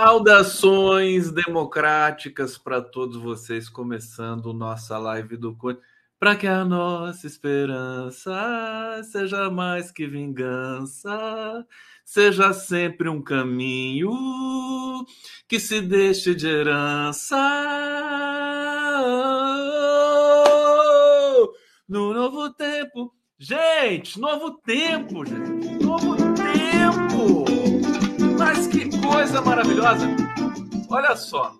Saudações democráticas para todos vocês, começando nossa live do Conde, para que a nossa esperança seja mais que vingança, seja sempre um caminho que se deixe de herança. No novo tempo, gente, novo tempo, gente, novo tempo. Mas que coisa maravilhosa! Olha só,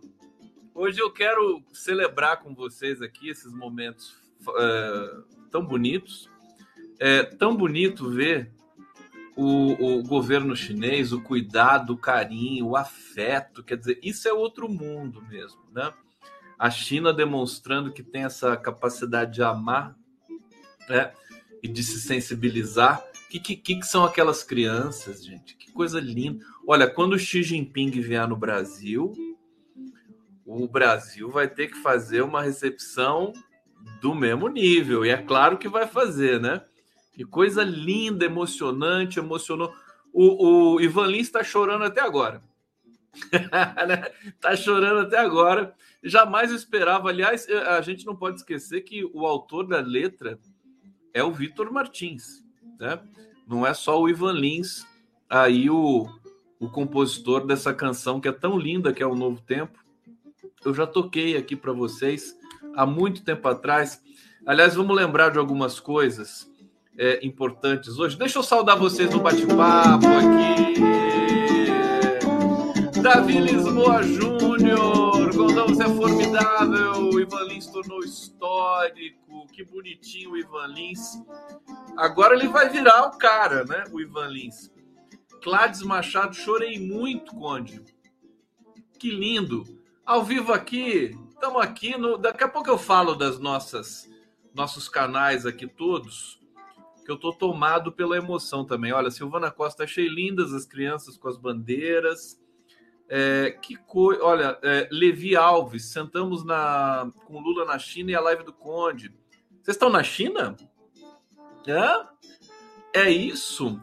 hoje eu quero celebrar com vocês aqui esses momentos é, tão bonitos. É tão bonito ver o, o, governo chinês, o cuidado, o carinho, o afeto. Quer dizer, isso é outro mundo mesmo, né? A China demonstrando que tem essa capacidade de amar né? e de se sensibilizar. Que, que, que são aquelas crianças, gente? Que coisa linda. Olha, quando o Xi Jinping vier no Brasil, o Brasil vai ter que fazer uma recepção do mesmo nível. E é claro que vai fazer, né? Que coisa linda, emocionante, emocionou. O, o Ivan Lins está chorando até agora. tá chorando até agora. Jamais esperava. Aliás, a gente não pode esquecer que o autor da letra é o Vitor Martins, né? Não é só o Ivan Lins, aí o, o compositor dessa canção que é tão linda, que é o Novo Tempo. Eu já toquei aqui para vocês há muito tempo atrás. Aliás, vamos lembrar de algumas coisas é, importantes hoje. Deixa eu saudar vocês no bate-papo aqui. Davi Lisboa Júnior, Gondão, você é. O Ivan Lins tornou histórico. Que bonitinho o Ivan Lins. Agora ele vai virar o cara, né? O Ivan Lins. Clades Machado, chorei muito, Conde. Que lindo. Ao vivo aqui, Estamos aqui no. Daqui a pouco eu falo das nossas nossos canais aqui todos, que eu tô tomado pela emoção também. Olha, Silvana Costa, achei lindas as crianças com as bandeiras. É, que coisa. Olha, é, Levi Alves, sentamos na com Lula na China e a live do Conde. Vocês estão na China? É? É isso.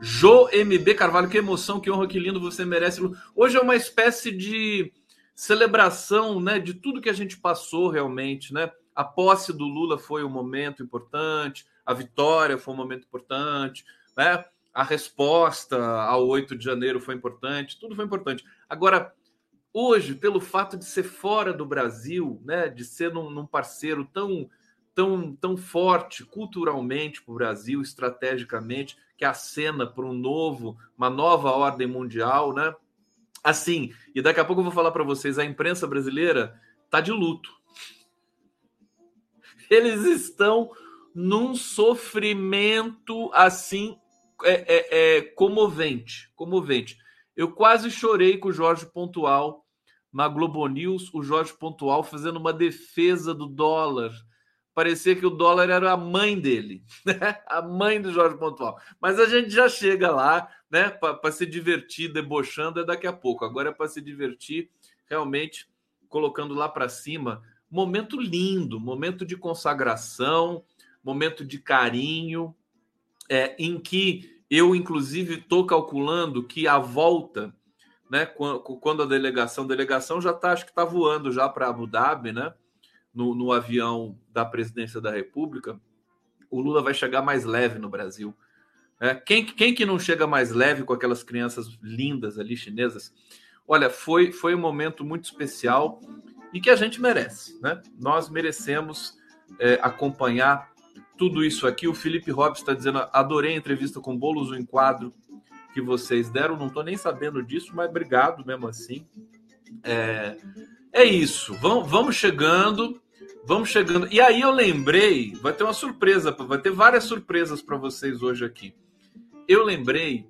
Jo MB Carvalho, que emoção, que honra, que lindo, você merece. Hoje é uma espécie de celebração né, de tudo que a gente passou realmente. Né? A posse do Lula foi um momento importante, a vitória foi um momento importante, né? a resposta ao 8 de janeiro foi importante, tudo foi importante. Agora, hoje, pelo fato de ser fora do Brasil, né, de ser num, num parceiro tão, tão, tão forte culturalmente para o Brasil, estrategicamente, que acena para um novo, uma nova ordem mundial, né? Assim, e daqui a pouco eu vou falar para vocês, a imprensa brasileira tá de luto. Eles estão num sofrimento assim é, é, é, comovente, comovente. Eu quase chorei com o Jorge Pontual na Globo News, o Jorge Pontual fazendo uma defesa do dólar parecia que o dólar era a mãe dele, né? a mãe do Jorge Pontual. Mas a gente já chega lá, né? Para se divertir, debochando é daqui a pouco. Agora é para se divertir, realmente colocando lá para cima. Momento lindo, momento de consagração, momento de carinho, é, em que eu, inclusive, estou calculando que a volta, né? Quando a delegação, a delegação já está, acho que está voando já para Abu Dhabi, né? no, no avião da presidência da República, o Lula vai chegar mais leve no Brasil. É, quem, quem que não chega mais leve com aquelas crianças lindas ali, chinesas? Olha, foi, foi um momento muito especial e que a gente merece, né? Nós merecemos é, acompanhar tudo isso aqui. O Felipe Hobbes está dizendo: adorei a entrevista com Bolos, o enquadro que vocês deram. Não estou nem sabendo disso, mas obrigado mesmo assim. É, é isso. Vamos, vamos chegando. Vamos chegando. E aí eu lembrei, vai ter uma surpresa, vai ter várias surpresas para vocês hoje aqui. Eu lembrei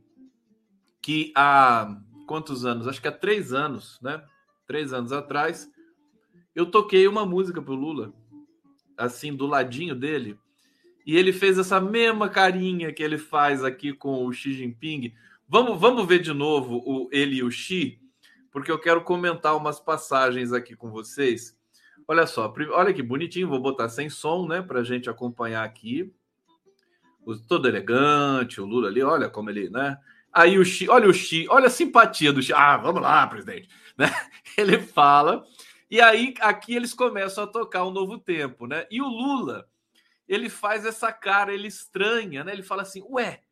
que há quantos anos? Acho que há três anos, né? Três anos atrás, eu toquei uma música pro Lula, assim, do ladinho dele, e ele fez essa mesma carinha que ele faz aqui com o Xi Jinping. Vamos, vamos ver de novo o, ele e o Xi, porque eu quero comentar umas passagens aqui com vocês Olha só, olha que bonitinho, vou botar sem som, né, para gente acompanhar aqui. Todo elegante, o Lula ali, olha como ele, né? Aí o Xi, olha o Xi, olha a simpatia do Xi. Ah, vamos lá, presidente. Né? Ele fala, e aí aqui eles começam a tocar um novo tempo, né? E o Lula, ele faz essa cara, ele estranha, né? Ele fala assim: ué,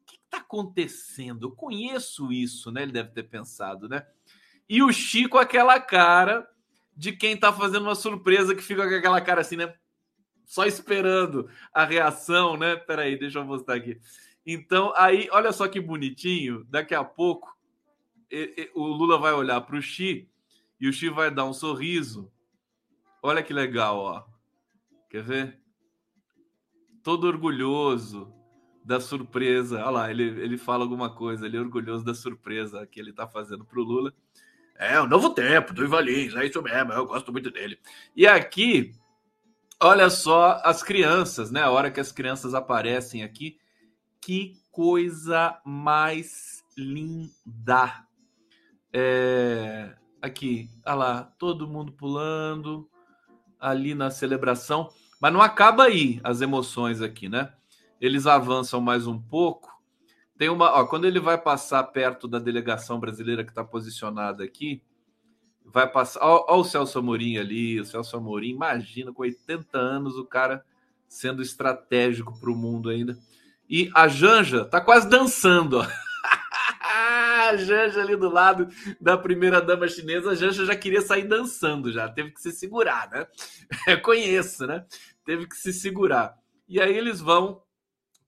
o que está acontecendo? Eu conheço isso, né? Ele deve ter pensado, né? E o Chico, aquela cara de quem está fazendo uma surpresa, que fica com aquela cara assim, né? Só esperando a reação, né? Peraí, deixa eu mostrar aqui. Então, aí, olha só que bonitinho. Daqui a pouco, o Lula vai olhar para o Xi e o Xi vai dar um sorriso. Olha que legal, ó. Quer ver? Todo orgulhoso da surpresa. Olha lá, ele, ele fala alguma coisa, ele é orgulhoso da surpresa que ele está fazendo para o Lula. É o novo tempo do Ivan Lins, é isso mesmo, eu gosto muito dele. E aqui, olha só as crianças, né? A hora que as crianças aparecem aqui, que coisa mais linda. É, aqui, olha lá, todo mundo pulando ali na celebração, mas não acaba aí as emoções aqui, né? Eles avançam mais um pouco. Tem uma, ó, quando ele vai passar perto da delegação brasileira que está posicionada aqui, vai passar. Ó, ó, o Celso Amorim ali, o Celso Amorim, imagina, com 80 anos, o cara sendo estratégico para o mundo ainda. E a Janja tá quase dançando, ó. a Janja ali do lado da primeira dama chinesa, a Janja já queria sair dançando, já teve que se segurar, né? Conheço, né? Teve que se segurar. E aí eles vão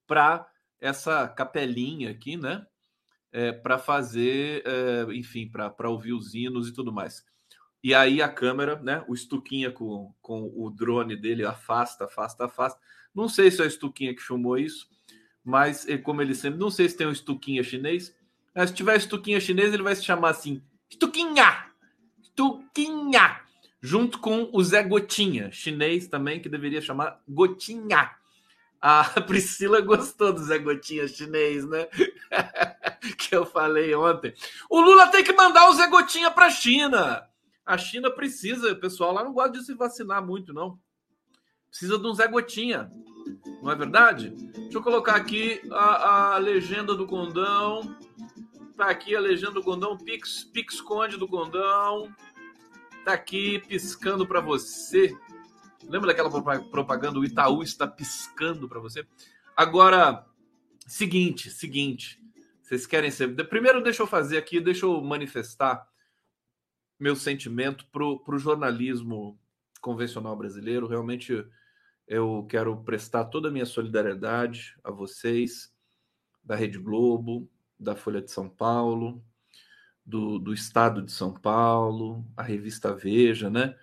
para essa capelinha aqui, né? É, para fazer, é, enfim, para ouvir os hinos e tudo mais. E aí a câmera, né? O Estuquinha com, com o drone dele afasta, afasta, afasta. Não sei se é o Estuquinha que filmou isso, mas eh, como ele sempre, não sei se tem um estuquinha chinês, mas se tiver estuquinha chinês, ele vai se chamar assim, estuquinha, estuquinha, junto com o Zé Gotinha, chinês também, que deveria chamar Gotinha. A Priscila gostou do Zé Gotinha chinês, né? que eu falei ontem. O Lula tem que mandar o Zé Gotinha para a China. A China precisa, o pessoal lá não gosta de se vacinar muito, não. Precisa de um Zé Gotinha. Não é verdade? Deixa eu colocar aqui a, a legenda do Condão. Tá aqui a legenda do Condão, Pix, Pix Conde do Condão. Tá aqui piscando para você. Lembra daquela propaganda? O Itaú está piscando para você. Agora, seguinte, seguinte. Vocês querem ser. Primeiro, deixa eu fazer aqui, deixa eu manifestar meu sentimento pro, pro jornalismo convencional brasileiro. Realmente eu quero prestar toda a minha solidariedade a vocês da Rede Globo, da Folha de São Paulo, do, do Estado de São Paulo, a revista Veja, né?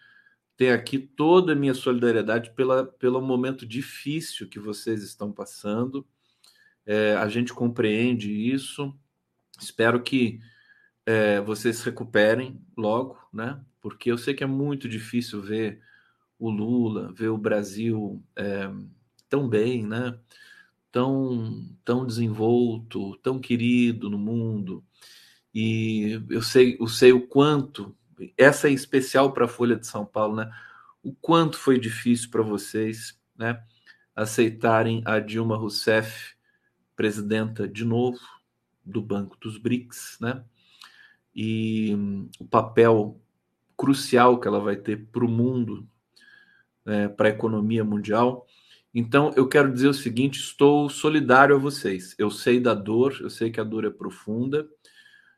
Tem aqui toda a minha solidariedade pela, pelo momento difícil que vocês estão passando. É, a gente compreende isso. Espero que é, vocês se recuperem logo, né? Porque eu sei que é muito difícil ver o Lula, ver o Brasil é, tão bem, né? tão, tão desenvolto, tão querido no mundo. E eu sei, eu sei o quanto, essa é especial para a Folha de São Paulo, né? O quanto foi difícil para vocês, né? Aceitarem a Dilma Rousseff presidenta de novo do Banco dos BRICS, né? E o papel crucial que ela vai ter para o mundo é, para a economia mundial. Então, eu quero dizer o seguinte: estou solidário a vocês. Eu sei da dor, eu sei que a dor é profunda,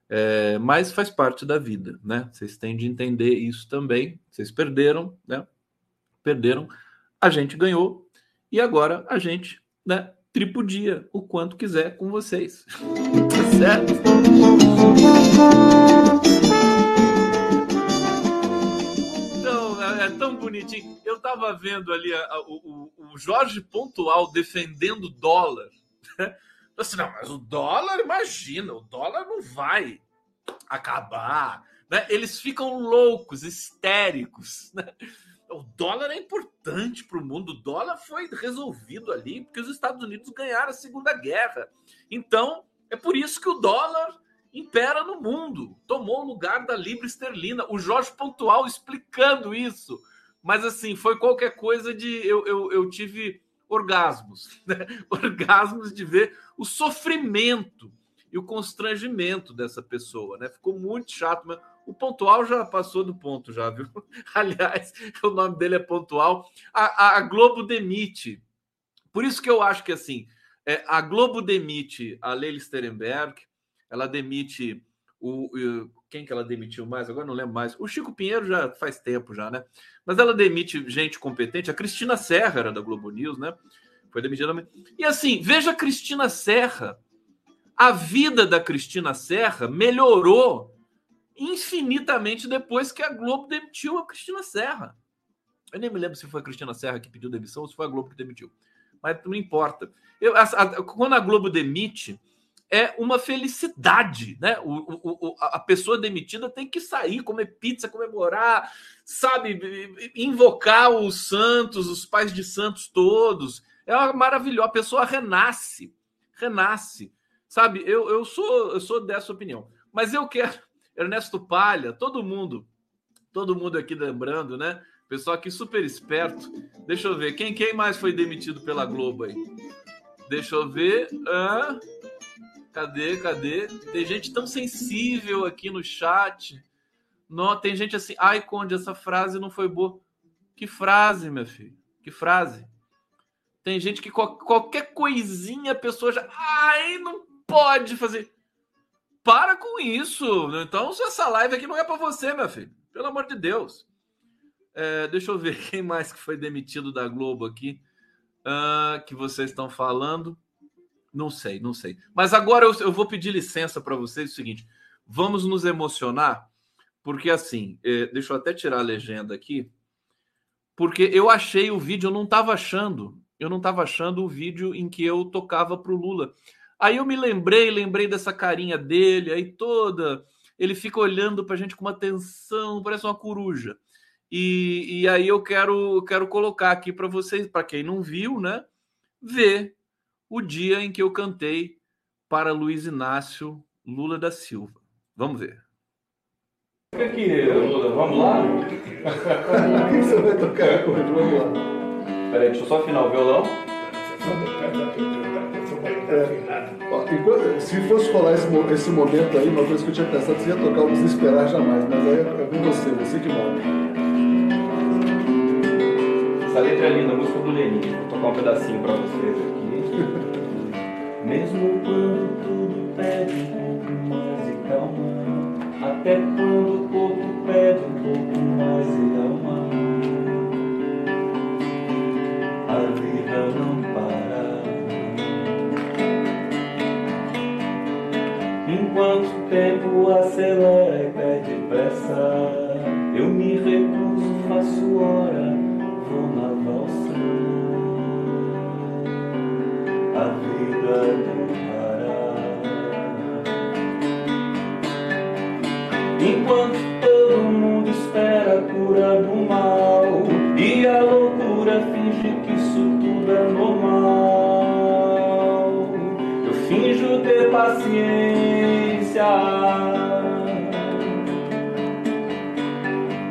é, mas faz parte da vida, né? Vocês têm de entender isso também. Vocês perderam, né? Perderam, a gente ganhou e agora a gente, né? Tripudia o quanto quiser com vocês. Certo? tão bonitinho. Eu tava vendo ali a, a, o, o, Jorge Pontual defendendo dólar. Assim, não, mas o dólar, imagina, o dólar não vai acabar. Né? Eles ficam loucos, histéricos. Né? O dólar é importante para o mundo. O dólar foi resolvido ali porque os Estados Unidos ganharam a Segunda Guerra. Então, é por isso que o dólar impera no mundo. Tomou o lugar da libra esterlina. O Jorge Pontual explicando isso mas assim, foi qualquer coisa de. Eu, eu, eu tive orgasmos, né? orgasmos de ver o sofrimento. e o constrangimento dessa pessoa, né? Ficou muito chato, mas o pontual já passou do ponto, já, viu? Aliás, o nome dele é pontual. A, a, Globo demite. Por isso que eu acho que assim, é, a Globo demite a Leila Sterenberg, ela demite o, o, quem que ela demitiu mais? Agora não lembro mais. O Chico Pinheiro já faz tempo já, né? Mas ela demite gente competente. A Cristina Serra era da Globo News, né? Foi demitida. E assim, veja a Cristina Serra. A vida da Cristina Serra melhorou infinitamente depois que a Globo demitiu a Cristina Serra. Eu nem me lembro se foi a Cristina Serra que pediu demissão ou se foi a Globo que demitiu. Mas não importa. Eu, a, a, quando a Globo demite, é uma felicidade, né? O, o, a pessoa demitida tem que sair, comer pizza, comemorar, sabe, invocar os santos, os pais de santos todos. É uma maravilhosa. A pessoa renasce, renasce, sabe? Eu, eu sou eu sou dessa opinião. Mas eu quero Ernesto Palha, todo mundo, todo mundo aqui lembrando, né? Pessoal aqui super esperto. Deixa eu ver, quem, quem mais foi demitido pela Globo aí? Deixa eu ver. Ah, cadê, cadê? Tem gente tão sensível aqui no chat. Não, tem gente assim, ai, Conde, essa frase não foi boa. Que frase, meu filho? Que frase? Tem gente que qualquer coisinha a pessoa já. Ai, não pode fazer. Para com isso. Então, essa live aqui não é para você, meu filho. Pelo amor de Deus. É, deixa eu ver quem mais que foi demitido da Globo aqui. Uh, que vocês estão falando. Não sei, não sei. Mas agora eu, eu vou pedir licença para vocês. É o seguinte: vamos nos emocionar, porque assim, é, deixa eu até tirar a legenda aqui, porque eu achei o vídeo, eu não estava achando, eu não estava achando o vídeo em que eu tocava para o Lula. Aí eu me lembrei, lembrei dessa carinha dele, aí toda. Ele fica olhando para a gente com uma atenção, parece uma coruja. E, e aí eu quero, quero colocar aqui para vocês, para quem não viu, né? Ver o dia em que eu cantei para Luiz Inácio Lula da Silva. Vamos ver. Fica aqui, Lula, vamos lá? O que você vai tocar hoje? Vamos lá. Peraí, deixa eu só afinar o violão. É, se fosse rolar esse, esse, momento aí, uma coisa que eu tinha pensado, você ia tocar o Desesperar Jamais, mas aí é com você, você que manda. Essa letra é linda, a música do Lenin. Vou tocar um pedacinho pra vocês aqui. Mesmo quando tudo pede um pouco mais de calma, até quando o corpo pede um pouco mais de alma, a vida não Enquanto o tempo acelera e perde pressa, Enquanto todo mundo espera a cura do mal e a loucura finge que isso tudo é normal, eu finjo ter paciência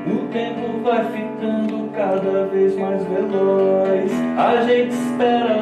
o tempo vai ficando cada vez mais veloz. A gente espera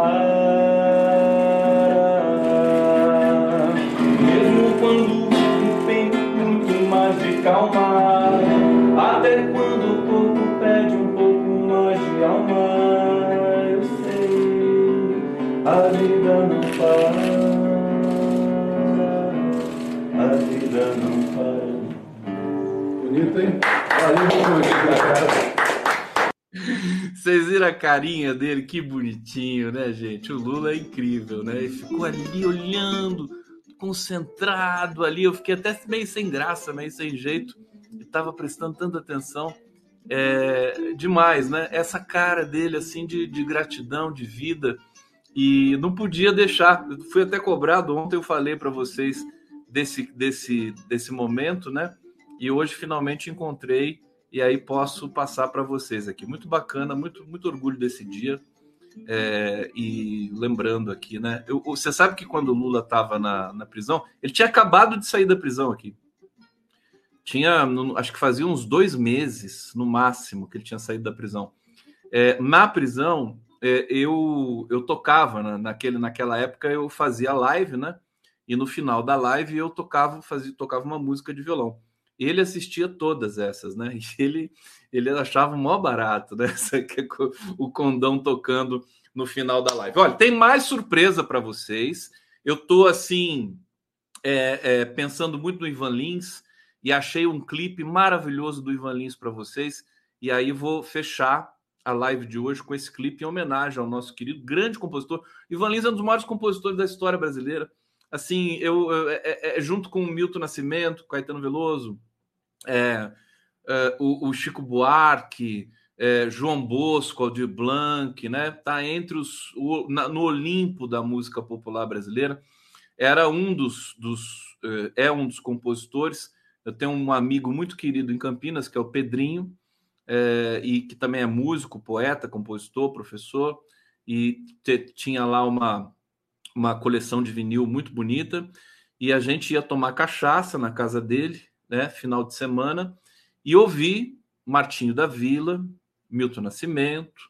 Bonito, hein? Valeu, vocês viram a carinha dele? Que bonitinho, né, gente? O Lula é incrível, né? Ele ficou ali olhando, concentrado ali. Eu fiquei até meio sem graça, meio sem jeito. Ele tava prestando tanta atenção. É, demais, né? Essa cara dele, assim, de, de gratidão, de vida. E não podia deixar. Eu fui até cobrado. Ontem eu falei para vocês desse, desse, desse momento, né? E hoje finalmente encontrei e aí posso passar para vocês aqui. Muito bacana, muito, muito orgulho desse dia. É, e lembrando aqui, né? Eu, você sabe que quando o Lula estava na, na prisão, ele tinha acabado de sair da prisão aqui. Tinha, acho que fazia uns dois meses, no máximo, que ele tinha saído da prisão. É, na prisão, é, eu, eu tocava, na, naquele, naquela época eu fazia live, né? E no final da live eu tocava, fazia, tocava uma música de violão. Ele assistia todas essas, né? E ele, ele achava mó barato, né? o condão tocando no final da live. Olha, tem mais surpresa para vocês. Eu tô assim é, é, pensando muito no Ivan Lins e achei um clipe maravilhoso do Ivan Lins para vocês. E aí vou fechar a live de hoje com esse clipe em homenagem ao nosso querido grande compositor. Ivan Lins é um dos maiores compositores da história brasileira. Assim, eu, eu é, é, é junto com o Milton Nascimento, Caetano Veloso, é, é, o, o, Chico Buarque, João Bosco, Aldir Blanc, né? Tá entre os o, na, no Olimpo da música popular brasileira. Era um dos, dos é, um dos compositores. Eu tenho um amigo muito querido em Campinas que é o Pedrinho e que também é músico, poeta, compositor, professor, e te, tinha lá uma, uma coleção de vinil muito bonita, e a gente ia tomar cachaça na casa dele, né, final de semana, e ouvir Martinho da Vila, Milton Nascimento,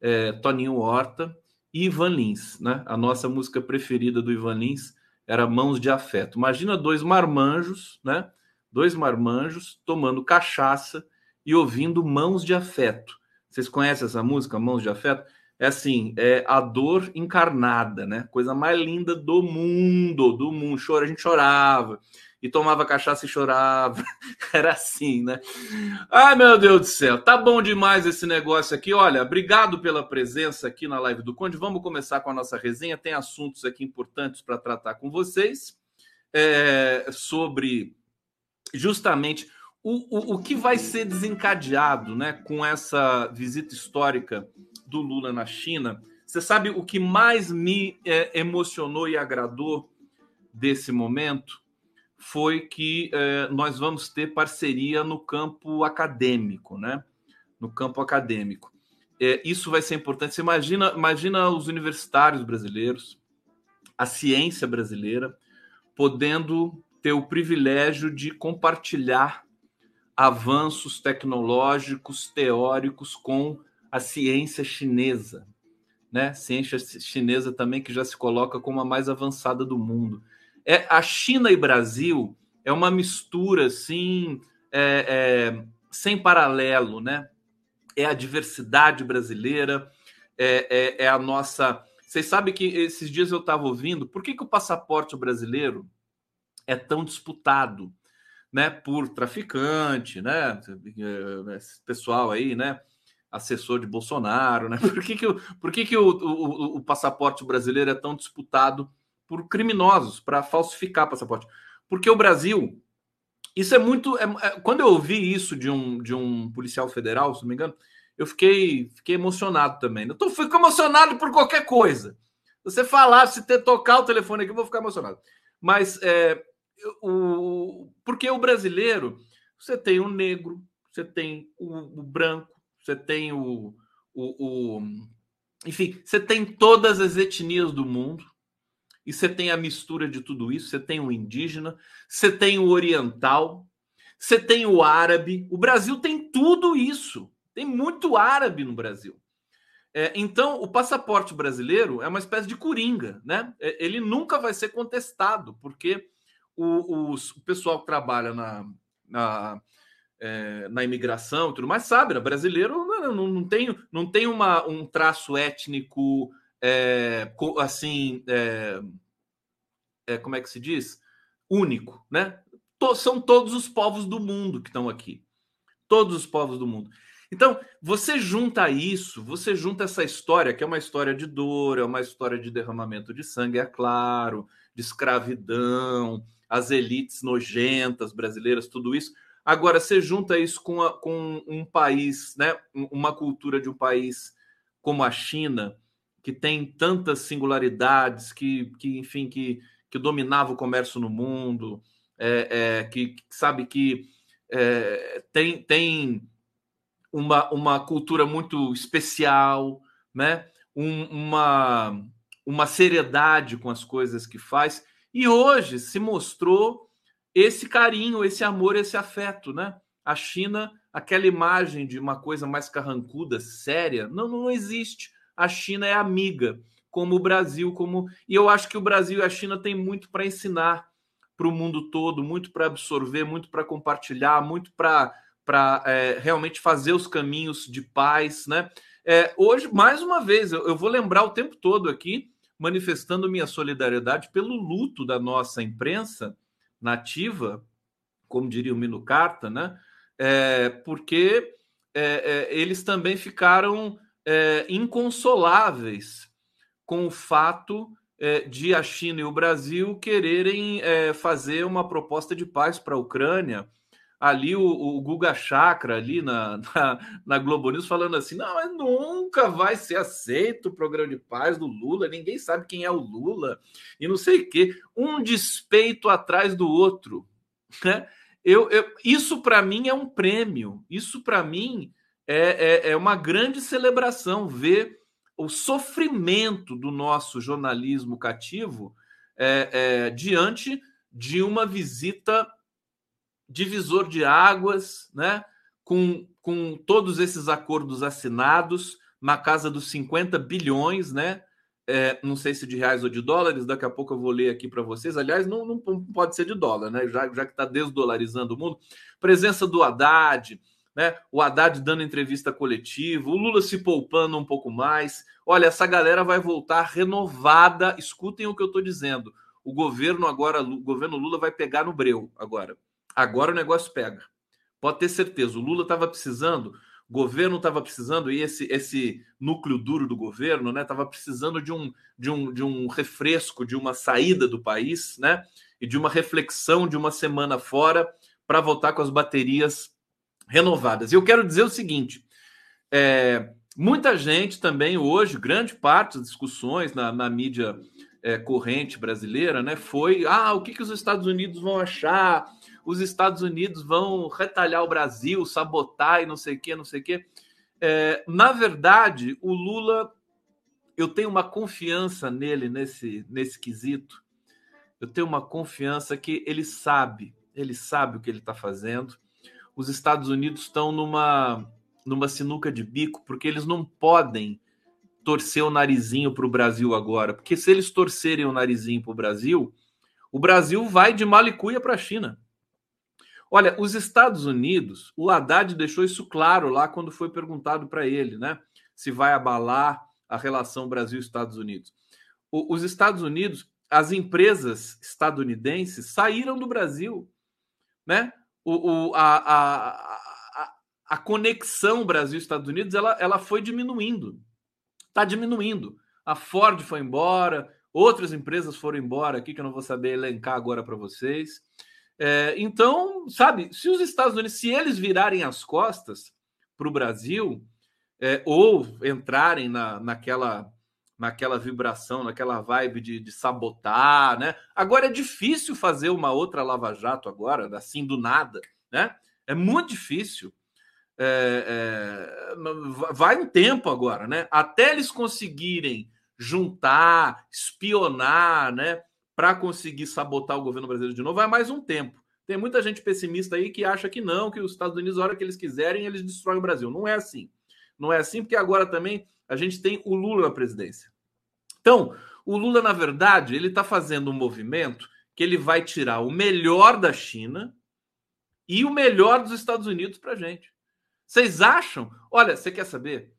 é, Toninho Horta e Ivan Lins, né? A nossa música preferida do Ivan Lins era Mãos de Afeto. Imagina dois marmanjos, né? Dois marmanjos tomando cachaça e ouvindo Mãos de Afeto. Vocês conhecem essa música, Mãos de Afeto? É assim, é a dor encarnada, né? Coisa mais linda do mundo, do mundo. Chora, a gente chorava e tomava cachaça e chorava. Era assim, né? Ai, meu Deus do céu, tá bom demais esse negócio aqui. Olha, obrigado pela presença aqui na live do Conde. Vamos começar com a nossa resenha. Tem assuntos aqui importantes para tratar com vocês é, sobre justamente o, o, o que vai ser desencadeado né, com essa visita histórica do Lula na China. Você sabe o que mais me é, emocionou e agradou desse momento foi que é, nós vamos ter parceria no campo acadêmico, né? No campo acadêmico. É, isso vai ser importante. Você imagina, imagina os universitários brasileiros, a ciência brasileira, podendo ter o privilégio de compartilhar avanços tecnológicos, teóricos com a ciência chinesa, né? Ciência chinesa também que já se coloca como a mais avançada do mundo. É a China e Brasil é uma mistura assim é, é, sem paralelo, né? É a diversidade brasileira, é, é, é a nossa. Vocês sabem que esses dias eu estava ouvindo por que, que o passaporte brasileiro é tão disputado? né, por traficante, né, esse pessoal aí, né, assessor de Bolsonaro, né? Por que, que, o, por que, que o, o, o passaporte brasileiro é tão disputado por criminosos para falsificar passaporte? Porque o Brasil, isso é muito. É, é, quando eu ouvi isso de um, de um policial federal, se não me engano, eu fiquei, fiquei emocionado também. Eu tô, fico emocionado por qualquer coisa. Se você falar, se ter, tocar o telefone aqui, eu vou ficar emocionado. Mas é, o, porque o brasileiro, você tem o negro, você tem o, o branco, você tem o, o, o, Enfim, você tem todas as etnias do mundo, e você tem a mistura de tudo isso, você tem o indígena, você tem o oriental, você tem o árabe. O Brasil tem tudo isso. Tem muito árabe no Brasil. É, então, o passaporte brasileiro é uma espécie de coringa, né? É, ele nunca vai ser contestado, porque o, o pessoal que trabalha na, na, é, na imigração e tudo mais sabe, né? brasileiro não, não, não, tem, não tem uma, um traço étnico é, assim, é, é, como é que se diz? Único, né? To, são todos os povos do mundo que estão aqui. Todos os povos do mundo. Então, você junta isso, você junta essa história, que é uma história de dor, é uma história de derramamento de sangue, é claro, de escravidão, as elites nojentas brasileiras, tudo isso. Agora, você junta isso com, a, com um país, né, uma cultura de um país como a China, que tem tantas singularidades, que, que enfim, que, que dominava o comércio no mundo, é, é, que, que, sabe que é, tem, tem uma, uma cultura muito especial, né? Um, uma, uma seriedade com as coisas que faz. E hoje se mostrou esse carinho, esse amor, esse afeto, né? A China, aquela imagem de uma coisa mais carrancuda, séria, não, não existe. A China é amiga, como o Brasil, como e eu acho que o Brasil e a China têm muito para ensinar para o mundo todo, muito para absorver, muito para compartilhar, muito para para é, realmente fazer os caminhos de paz, né? É, hoje, mais uma vez, eu, eu, vou lembrar o tempo todo aqui, manifestando minha solidariedade pelo luto da nossa imprensa nativa, como diria o Mino Carta, né? É, porque é, é, eles também ficaram é, inconsoláveis com o fato de a China e o Brasil quererem fazer uma proposta de paz para a Ucrânia ali o, o Guga Chakra ali na, na, na, Globo News falando assim, não, nunca vai ser aceito o programa de paz do Lula, ninguém sabe quem é o Lula, e não sei o quê. Um despeito atrás do outro. Né? Eu, eu isso para mim é um prêmio, isso para mim é, é, é uma grande celebração ver o sofrimento do nosso jornalismo cativo é, é, diante de uma visita divisor de águas, né? Com, com todos esses acordos assinados na casa dos 50 bilhões, né? É, não sei se de reais ou de dólares, daqui a pouco eu vou ler aqui para vocês. Aliás, não, não, pode ser de dólar, né? Já, já que está desdolarizando o mundo. Presença do Haddad, né? O Haddad dando entrevista coletiva, o Lula se poupando um pouco mais. Olha, essa galera vai voltar renovada. Escutem o que eu estou dizendo. O governo agora, o governo Lula vai pegar no breu agora. Agora o negócio pega. Pode ter certeza. O Lula estava precisando, o governo estava precisando, e esse, esse núcleo duro do governo estava né, precisando de um, de, um, de um refresco, de uma saída do país, né? E de uma reflexão de uma semana fora para voltar com as baterias renovadas. E eu quero dizer o seguinte: é, muita gente também hoje, grande parte das discussões na, na mídia é, corrente brasileira, né, foi ah, o que, que os Estados Unidos vão achar os Estados Unidos vão retalhar o Brasil, sabotar e não sei o que, não sei o que. É, na verdade, o Lula, eu tenho uma confiança nele nesse, nesse quesito. Eu tenho uma confiança que ele sabe, ele sabe o que ele está fazendo. Os Estados Unidos estão numa, numa sinuca de bico, porque eles não podem torcer o narizinho para o Brasil agora. Porque se eles torcerem o narizinho para o Brasil, o Brasil vai de malicuia para a China. Olha, os Estados Unidos, o Haddad deixou isso claro lá quando foi perguntado para ele, né? Se vai abalar a relação Brasil-Estados Unidos. O, os Estados Unidos, as empresas estadunidenses saíram do Brasil, né? O, o a, a, a, a conexão Brasil-Estados Unidos ela, ela foi diminuindo, está diminuindo. A Ford foi embora, outras empresas foram embora aqui que eu não vou saber elencar agora para vocês. É, então, sabe, se os Estados Unidos, se eles virarem as costas para o Brasil, é, ou entrarem na, naquela, naquela vibração, naquela vibe de, de, sabotar, né? Agora é difícil fazer uma outra Lava Jato agora, assim do nada, né? É muito difícil. É, é, vai um tempo agora, né? Até eles conseguirem juntar, espionar, né? para conseguir sabotar o governo brasileiro de novo vai mais um tempo. Tem muita gente pessimista aí que acha que não, que os Estados Unidos, a hora que eles quiserem, eles destroem o Brasil. Não é assim. Não é assim, porque agora também a gente tem o Lula na presidência. Então, o Lula, na verdade, ele está fazendo um movimento que ele vai tirar o melhor da China e o melhor dos Estados Unidos para a gente. Vocês acham? Olha, você quer saber?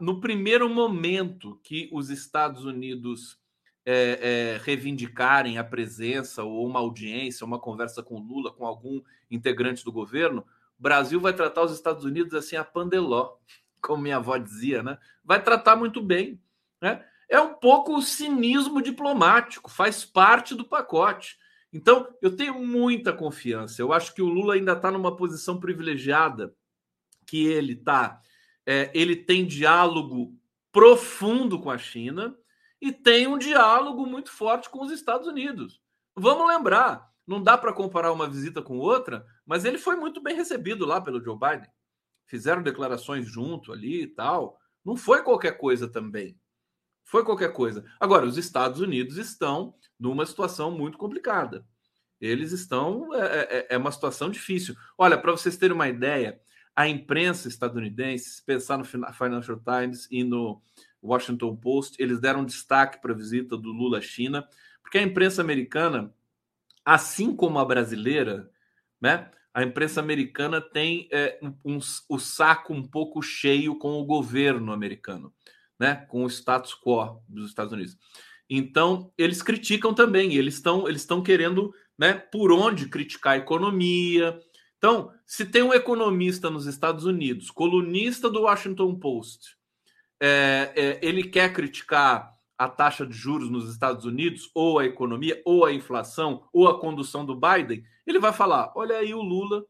No primeiro momento que os Estados Unidos é, é, reivindicarem a presença ou uma audiência, uma conversa com Lula, com algum integrante do governo, Brasil vai tratar os Estados Unidos assim a pandeló, como minha avó dizia, né? Vai tratar muito bem, né? É um pouco o cinismo diplomático, faz parte do pacote. Então, eu tenho muita confiança. Eu acho que o Lula ainda está numa posição privilegiada, que ele tá, é, ele tem diálogo profundo com a China e tem um diálogo muito forte com os Estados Unidos. Vamos lembrar, não dá para comparar uma visita com outra, mas ele foi muito bem recebido lá pelo Joe Biden. fizeram declarações junto ali e tal. Não foi qualquer coisa também. Foi qualquer coisa. Agora, os Estados Unidos estão numa situação muito complicada. Eles estão. É, é, é uma situação difícil. Olha, para vocês terem uma ideia, a imprensa estadunidense, se pensar no Financial Times e no Washington Post, eles deram destaque para a visita do Lula à China, porque a imprensa americana, assim como a brasileira, né? A imprensa americana tem é, um, um, o saco um pouco cheio com o governo americano, né? Com o status quo dos Estados Unidos. Então, eles criticam também, eles estão eles querendo, né, por onde criticar a economia. Então, se tem um economista nos Estados Unidos, colunista do Washington Post, é, é, ele quer criticar a taxa de juros nos Estados Unidos, ou a economia, ou a inflação, ou a condução do Biden, ele vai falar: olha aí o Lula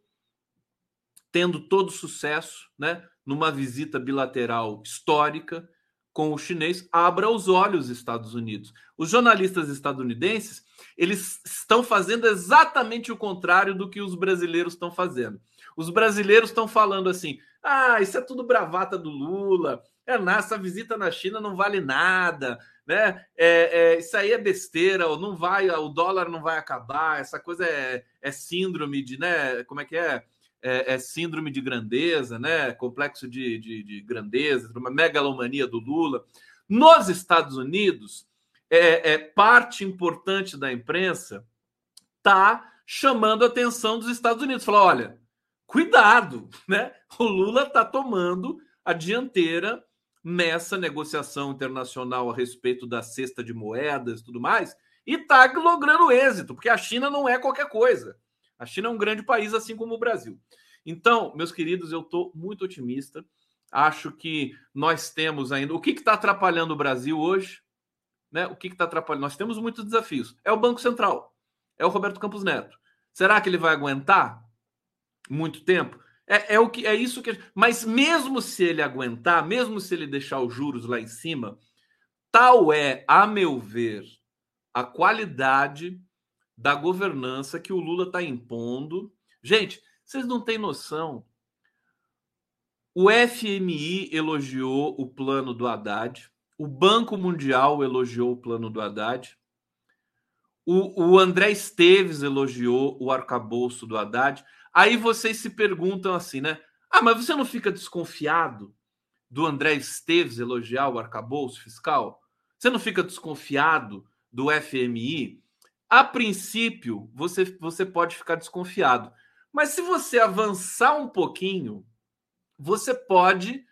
tendo todo sucesso, né, numa visita bilateral histórica com o chinês, abra os olhos Estados Unidos. Os jornalistas estadunidenses, eles estão fazendo exatamente o contrário do que os brasileiros estão fazendo. Os brasileiros estão falando assim: "Ah, isso é tudo bravata do Lula. É, essa visita na China não vale nada, né? É, é, isso aí é besteira, ou não vai, o dólar não vai acabar, essa coisa é, é síndrome de, né? Como é que é? É, é síndrome de grandeza, né? Complexo de, de, de, grandeza, uma megalomania do Lula. Nos Estados Unidos, é, é parte importante da imprensa tá chamando a atenção dos Estados Unidos. Falar, olha, cuidado, né? O Lula tá tomando a dianteira nessa negociação internacional a respeito da cesta de moedas e tudo mais, e está logrando êxito, porque a China não é qualquer coisa. A China é um grande país, assim como o Brasil. Então, meus queridos, eu estou muito otimista. Acho que nós temos ainda. O que está atrapalhando o Brasil hoje? Né? O que está atrapalhando? Nós temos muitos desafios. É o Banco Central, é o Roberto Campos Neto. Será que ele vai aguentar muito tempo? É, é, o que é isso que. Mas mesmo se ele aguentar, mesmo se ele deixar os juros lá em cima, tal é, a meu ver, a qualidade da governança que o Lula está impondo. Gente, vocês não têm noção. O FMI elogiou o plano do Haddad, o Banco Mundial elogiou o plano do Haddad, o, o André Esteves elogiou o arcabouço do Haddad. Aí vocês se perguntam assim, né? Ah, mas você não fica desconfiado do André Esteves elogiar o arcabouço fiscal? Você não fica desconfiado do FMI? A princípio, você, você pode ficar desconfiado. Mas se você avançar um pouquinho, você pode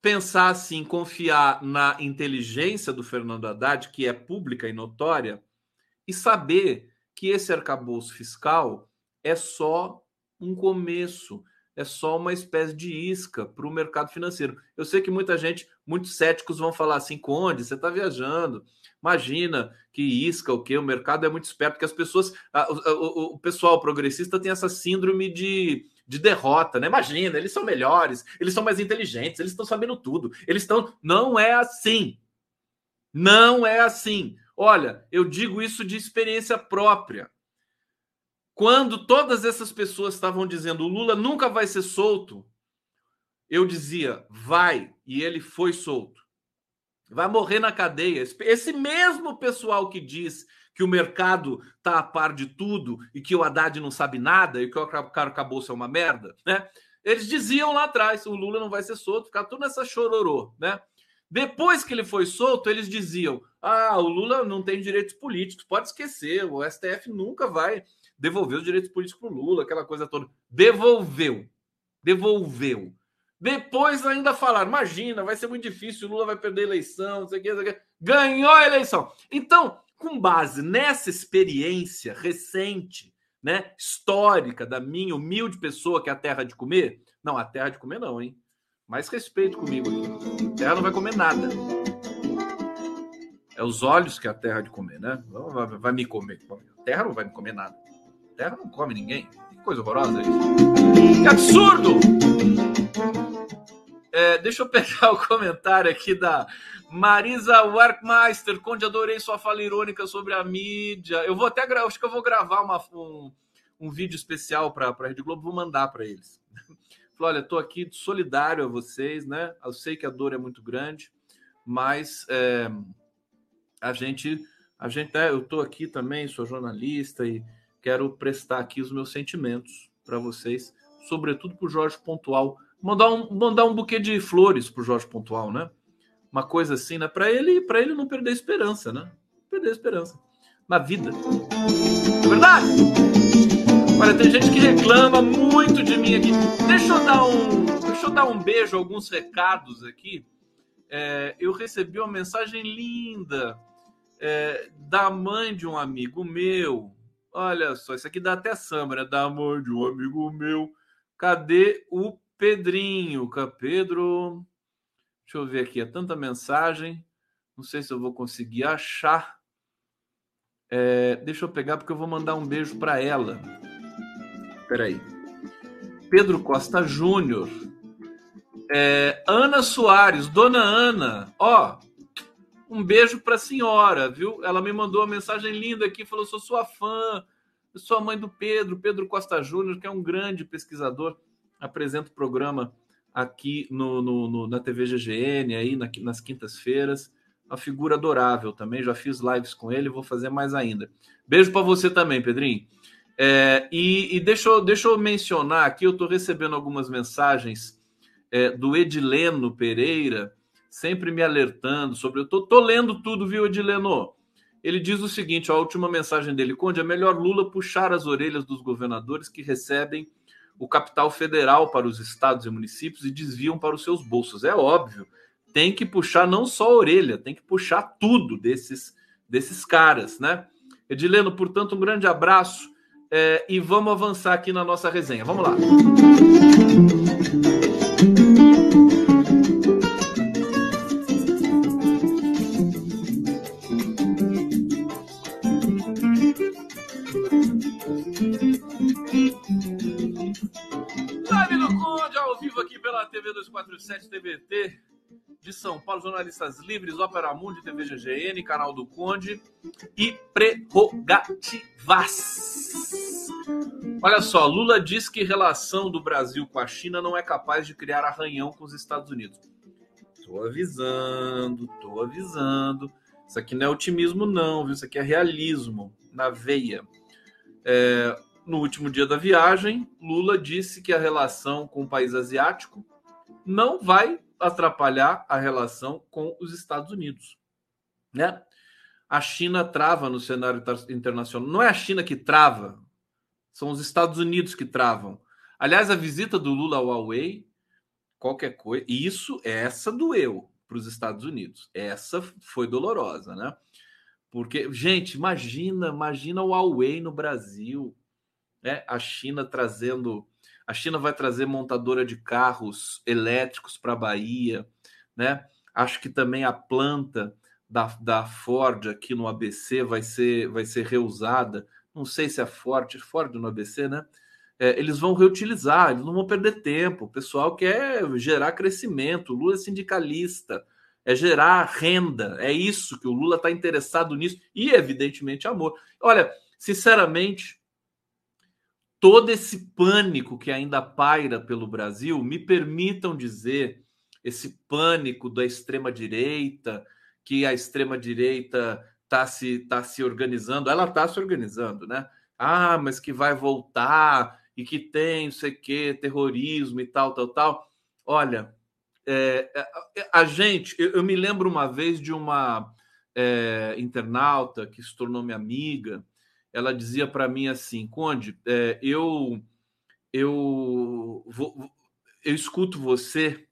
pensar assim, confiar na inteligência do Fernando Haddad, que é pública e notória, e saber que esse arcabouço fiscal é só um começo, é só uma espécie de isca para o mercado financeiro. Eu sei que muita gente, muitos céticos vão falar assim, Conde, você está viajando. Imagina que isca, o que? O mercado é muito esperto, que as pessoas, a, o, o, pessoal progressista tem essa síndrome de, de derrota, né? Imagina, eles são melhores, eles são mais inteligentes, eles estão sabendo tudo, eles estão. Não é assim. Não é assim. Olha, eu digo isso de experiência própria. Quando todas essas pessoas estavam dizendo o Lula nunca vai ser solto, eu dizia, vai, e ele foi solto. Vai morrer na cadeia. Esse mesmo pessoal que diz que o mercado está a par de tudo e que o Haddad não sabe nada e que o acabou-se é uma merda, né? Eles diziam lá atrás, o Lula não vai ser solto, ficar tudo nessa chororô, né? Depois que ele foi solto, eles diziam: ah, o Lula não tem direitos políticos, pode esquecer, o STF nunca vai devolveu os direitos políticos para o Lula, aquela coisa toda. Devolveu. Devolveu. Depois ainda falaram: imagina, vai ser muito difícil, Lula vai perder a eleição, não sei o que, não sei o que. Ganhou a eleição. Então, com base nessa experiência recente, né, histórica da minha humilde pessoa que é a terra de comer, não, a terra de comer não, hein? Mais respeito comigo aqui. A terra não vai comer nada. É os olhos que é a terra de comer, né? Vai me comer. A terra não vai me comer nada. Terra não come ninguém. Que coisa horrorosa isso. Que absurdo! É, deixa eu pegar o comentário aqui da Marisa Werkmeister. Conde, adorei sua fala irônica sobre a mídia. Eu vou até gravar, acho que eu vou gravar uma, um, um vídeo especial para a Rede Globo, vou mandar para eles. Olha, estou aqui solidário a vocês, né? Eu sei que a dor é muito grande, mas é, a gente, a gente, é, eu estou aqui também, sou jornalista e quero prestar aqui os meus sentimentos para vocês, sobretudo para o Jorge Pontual. Mandar um, mandar um buquê de flores para o Jorge Pontual, né? Uma coisa assim, né? Para ele, ele não perder a esperança, né? Perder a esperança na vida. É verdade? Olha, tem gente que reclama muito de mim aqui. Deixa eu dar um, deixa eu dar um beijo, alguns recados aqui. É, eu recebi uma mensagem linda é, da mãe de um amigo meu. Olha só, isso aqui dá até samba, né? Da mãe de um amigo meu. Cadê o Pedrinho? Pedro. Deixa eu ver aqui, é tanta mensagem. Não sei se eu vou conseguir achar. É, deixa eu pegar porque eu vou mandar um beijo para ela. Peraí. Pedro Costa Júnior. É, Ana Soares, Dona Ana, ó, um beijo para a senhora, viu? Ela me mandou uma mensagem linda aqui, falou: sou sua fã, sou a mãe do Pedro, Pedro Costa Júnior, que é um grande pesquisador, apresenta o programa aqui no, no, no na TV GGN, aí na, nas quintas-feiras. Uma figura adorável também, já fiz lives com ele, vou fazer mais ainda. Beijo para você também, Pedrinho. É, e, e deixa, eu, deixa eu mencionar aqui, eu estou recebendo algumas mensagens é, do Edileno Pereira, sempre me alertando sobre. Eu tô, tô lendo tudo, viu, Edileno? Ele diz o seguinte: ó, a última mensagem dele, Conde, é melhor Lula puxar as orelhas dos governadores que recebem o capital federal para os estados e municípios e desviam para os seus bolsos. É óbvio, tem que puxar não só a orelha, tem que puxar tudo desses, desses caras, né? Edileno, portanto, um grande abraço é, e vamos avançar aqui na nossa resenha. Vamos lá. São Paulo, Jornalistas Livres, Ópera Mundi, TV GGN, Canal do Conde e Prerrogativas. Olha só, Lula diz que relação do Brasil com a China não é capaz de criar arranhão com os Estados Unidos. Tô avisando, tô avisando. Isso aqui não é otimismo, não, viu? Isso aqui é realismo na veia. É, no último dia da viagem, Lula disse que a relação com o país asiático não vai atrapalhar a relação com os Estados Unidos, né? A China trava no cenário internacional. Não é a China que trava, são os Estados Unidos que travam. Aliás, a visita do Lula ao Huawei, qualquer coisa, isso, essa doeu para os Estados Unidos. Essa foi dolorosa, né? Porque, gente, imagina, imagina o Huawei no Brasil, né? A China trazendo a China vai trazer montadora de carros elétricos para a Bahia, né? Acho que também a planta da, da Ford aqui no ABC vai ser, vai ser reusada. Não sei se é Ford, Ford no ABC, né? É, eles vão reutilizar, eles não vão perder tempo. O pessoal quer gerar crescimento. O Lula é sindicalista, é gerar renda. É isso que o Lula está interessado nisso. E, evidentemente, amor. Olha, sinceramente, todo esse pânico que ainda paira pelo Brasil, me permitam dizer, esse pânico da extrema direita, que a extrema direita está se, tá se organizando, ela está se organizando, né? Ah, mas que vai voltar e que tem, não sei o quê, terrorismo e tal, tal, tal. Olha, é, é a gente, eu, eu, me lembro uma vez de uma é, internauta que se tornou minha amiga, ela dizia para mim assim, Conde, é, eu eu vou, eu escuto você,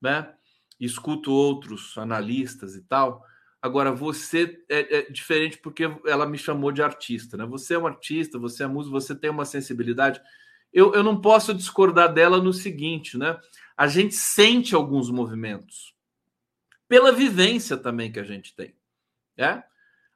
né? Escuto outros analistas e tal. Agora você é, é, diferente porque ela me chamou de artista, né? Você é um artista, você é músico, você tem uma sensibilidade. Eu, eu não posso discordar dela no seguinte, né? A gente sente alguns movimentos pela vivência também que a gente tem, né?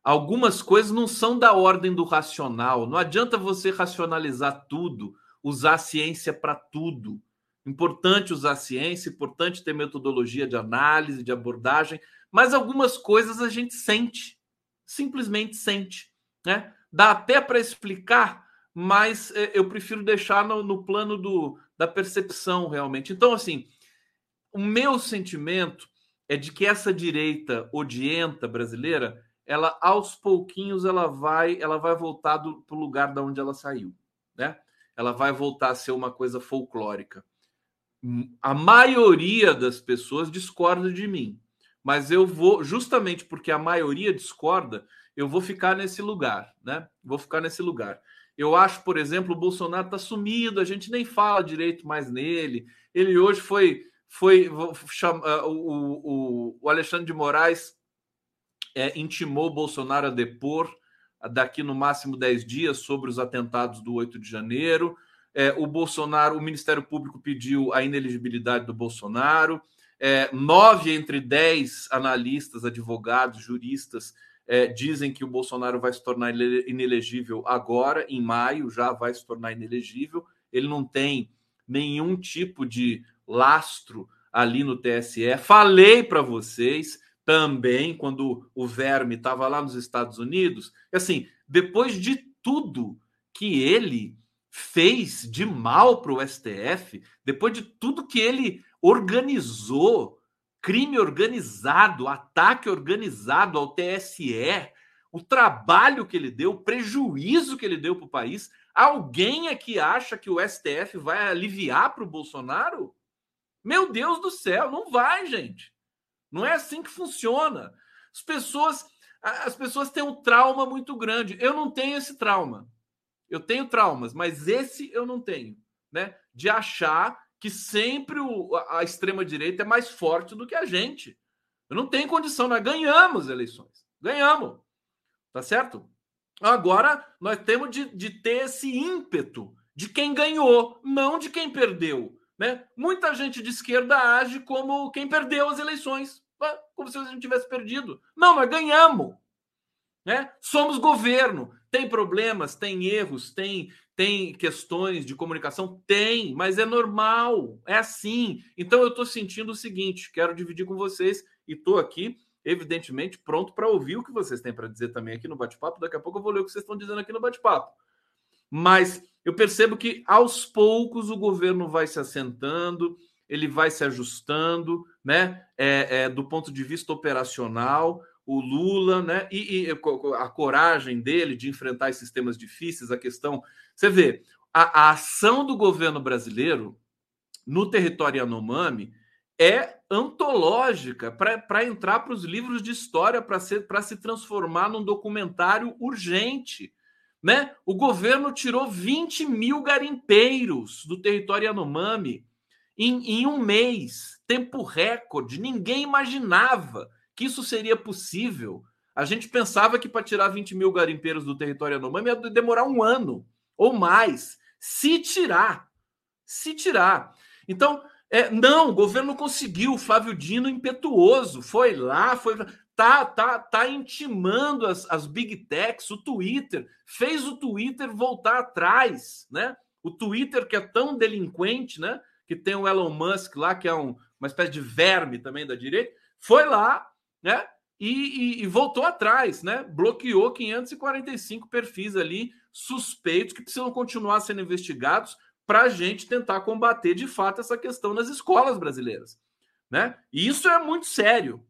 Algumas coisas não são da ordem do racional. Não adianta você racionalizar tudo, usar a ciência para tudo. Importante usar a ciência, importante ter metodologia de análise, de abordagem, mas algumas coisas a gente sente, simplesmente sente, né? Dá até para explicar, mas é, eu prefiro deixar no, no plano do, da percepção realmente. Então, assim, o meu sentimento é de que essa direita odienta brasileira, ela aos pouquinhos ela vai, ela vai voltar para o lugar da onde ela saiu, né? Ela vai voltar a ser uma coisa folclórica. A maioria das pessoas discorda de mim, mas eu vou justamente porque a maioria discorda, eu vou ficar nesse lugar, né? Vou ficar nesse lugar. Eu acho, por exemplo, o Bolsonaro está sumido, a gente nem fala direito mais nele. Ele hoje foi. foi chama, o, o, o Alexandre de Moraes é, intimou Bolsonaro a depor daqui no máximo 10 dias sobre os atentados do 8 de janeiro. É, o Bolsonaro, o Ministério Público pediu a ineligibilidade do Bolsonaro. É, nove entre dez analistas, advogados, juristas é, dizem que o Bolsonaro vai se tornar inelegível agora, em maio, já vai se tornar inelegível. Ele não tem nenhum tipo de lastro ali no TSE. Falei para vocês também, quando o Verme estava lá nos Estados Unidos, assim, depois de tudo que ele fez de mal para o STF, depois de tudo que ele organizou crime organizado, ataque organizado ao TSE, o trabalho que ele deu, o prejuízo que ele deu para o país. Alguém aqui acha que o STF vai aliviar para o Bolsonaro? Meu Deus do céu, não vai, gente. Não é assim que funciona. As pessoas, as pessoas têm um trauma muito grande. Eu não tenho esse trauma. Eu tenho traumas, mas esse eu não tenho, né? De achar que sempre o, a extrema-direita é mais forte do que a gente. Eu não tenho condição, nós ganhamos eleições. Ganhamos. Tá certo? Agora nós temos de, de ter esse ímpeto de quem ganhou, não de quem perdeu. Né? Muita gente de esquerda age como quem perdeu as eleições, como se a gente tivesse perdido. Não, nós ganhamos. Né? Somos governo. Tem problemas, tem erros, tem tem questões de comunicação? Tem, mas é normal, é assim. Então eu estou sentindo o seguinte: quero dividir com vocês e estou aqui, evidentemente, pronto para ouvir o que vocês têm para dizer também aqui no bate-papo. Daqui a pouco eu vou ler o que vocês estão dizendo aqui no bate-papo. Mas eu percebo que aos poucos o governo vai se assentando, ele vai se ajustando, né? É, é, do ponto de vista operacional, o Lula, né? E, e, a coragem dele de enfrentar esses temas difíceis, a questão você vê, a, a ação do governo brasileiro no território Yanomami é antológica para entrar para os livros de história, para se transformar num documentário urgente. Né? O governo tirou 20 mil garimpeiros do território Yanomami em, em um mês, tempo recorde. Ninguém imaginava que isso seria possível. A gente pensava que para tirar 20 mil garimpeiros do território Yanomami ia demorar um ano ou mais, se tirar. Se tirar. Então, é, não, o governo conseguiu, Flávio Dino impetuoso, foi lá, foi tá tá tá intimando as, as big techs, o Twitter, fez o Twitter voltar atrás, né? O Twitter que é tão delinquente, né? Que tem o Elon Musk lá, que é um, uma espécie de verme também da direita, foi lá, né? E, e, e voltou atrás, né? Bloqueou 545 perfis ali suspeitos que precisam continuar sendo investigados para a gente tentar combater de fato essa questão nas escolas brasileiras. Né? E isso é muito sério.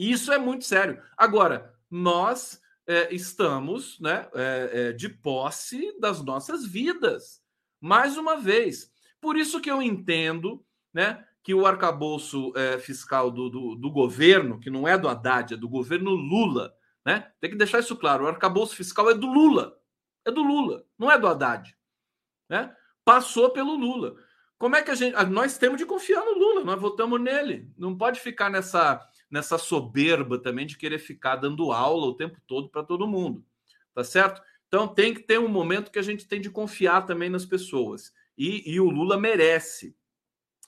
Isso é muito sério. Agora, nós é, estamos né, é, é, de posse das nossas vidas. Mais uma vez. Por isso que eu entendo né, que o arcabouço é, fiscal do, do, do, governo, que não é do Haddad, é do governo Lula, né? Tem que deixar isso claro. O arcabouço fiscal é do Lula é do Lula, não é do Haddad. Né? Passou pelo Lula. Como é que a gente. Nós temos de confiar no Lula, nós votamos nele. Não pode ficar nessa, nessa soberba também de querer ficar dando aula o tempo todo para todo mundo. Tá certo? Então tem que ter um momento que a gente tem de confiar também nas pessoas. E, e o Lula merece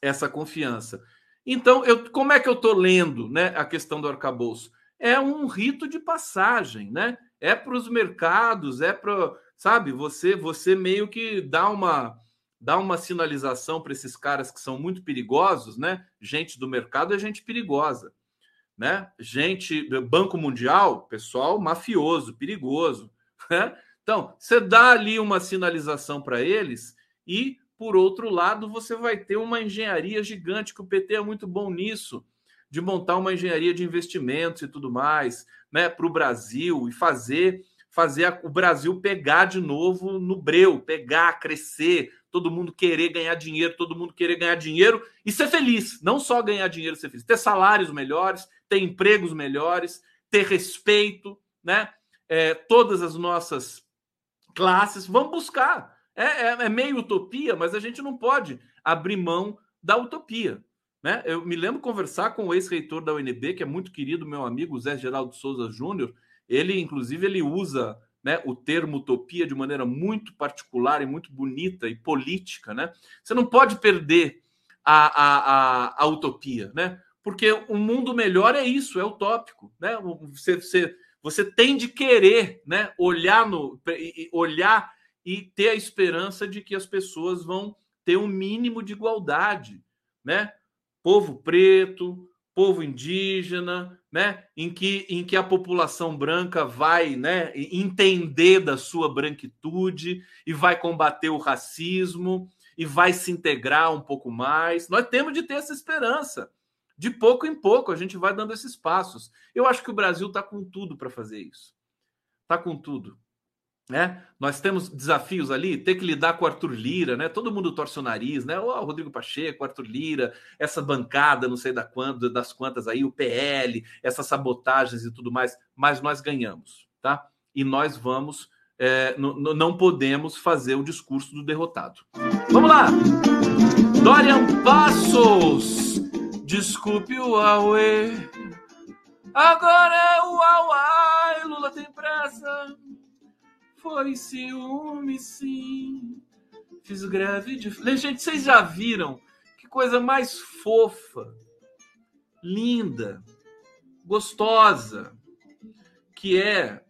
essa confiança. Então, eu, como é que eu estou lendo né, a questão do arcabouço? É um rito de passagem, né? É para os mercados, é para sabe? Você você meio que dá uma dá uma sinalização para esses caras que são muito perigosos, né? Gente do mercado é gente perigosa, né? Gente do Banco Mundial, pessoal mafioso, perigoso, né? Então, você dá ali uma sinalização para eles e, por outro lado, você vai ter uma engenharia gigante, que o PT é muito bom nisso, de montar uma engenharia de investimentos e tudo mais, né, para o Brasil e fazer fazer a, o Brasil pegar de novo no breu, pegar, crescer, todo mundo querer ganhar dinheiro, todo mundo querer ganhar dinheiro e ser feliz. Não só ganhar dinheiro, ser feliz, ter salários melhores, ter empregos melhores, ter respeito, né? É, todas as nossas classes, vamos buscar. É, é, é, meio utopia, mas a gente não pode abrir mão da utopia. Né? Eu me lembro conversar com o ex-reitor da UNB, que é muito querido, meu amigo Zé Geraldo Souza Júnior. Ele, inclusive, ele usa né, o termo utopia de maneira muito particular e muito bonita e política. Né? Você não pode perder a, a, a, a utopia, né? Porque um mundo melhor é isso, é utópico. Né? Você, você você tem de querer, né, olhar no olhar e ter a esperança de que as pessoas vão ter um mínimo de igualdade, né? Povo preto, povo indígena, né? Em que, em que a população branca vai, né, entender da sua branquitude e vai combater o racismo e vai se integrar um pouco mais. Nós temos de ter essa esperança de pouco em pouco a gente vai dando esses passos. Eu acho que o Brasil está com tudo para fazer isso. Está com tudo. Né? Nós temos desafios ali, ter que lidar com o Arthur Lira, né? Todo mundo torce o nariz, né? O Rodrigo Pacheco, Arthur Lira, essa bancada, não sei da quando, das quantas aí, o PL, essas sabotagens e tudo mais, mas nós ganhamos, tá? E nós vamos, é, não podemos fazer o discurso do derrotado. Vamos lá! Dorian Passos Desculpe o Aue. Agora é o Auai. Lula tem pressa. Foi ciúme, sim. Fiz greve de. Gente, vocês já viram que coisa mais fofa, linda, gostosa, que é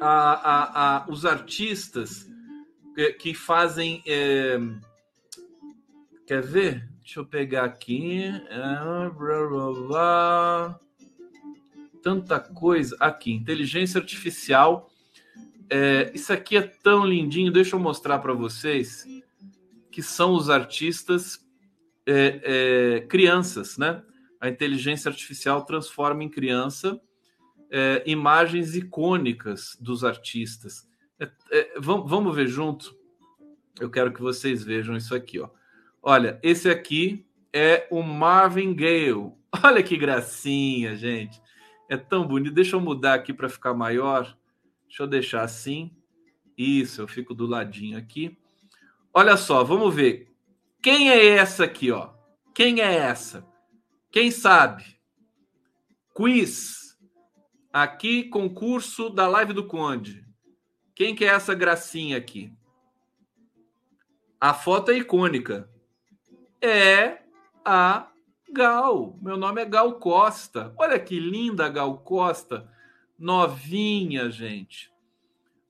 a, a, a, os artistas que fazem. É... Quer ver? Deixa eu pegar aqui. Ah, blá, blá, blá. Tanta coisa. Aqui, inteligência artificial. É, isso aqui é tão lindinho. Deixa eu mostrar para vocês que são os artistas é, é, crianças, né? A inteligência artificial transforma em criança é, imagens icônicas dos artistas. É, é, vamos, vamos ver junto? Eu quero que vocês vejam isso aqui, ó. Olha, esse aqui é o Marvin Gaye. Olha que gracinha, gente. É tão bonito. Deixa eu mudar aqui para ficar maior. Deixa eu deixar assim. Isso, eu fico do ladinho aqui. Olha só, vamos ver. Quem é essa aqui, ó? Quem é essa? Quem sabe? Quiz. Aqui, concurso da Live do Conde. Quem que é essa gracinha aqui? A foto é icônica é a Gal. Meu nome é Gal Costa. Olha que linda Gal Costa. Novinha, gente.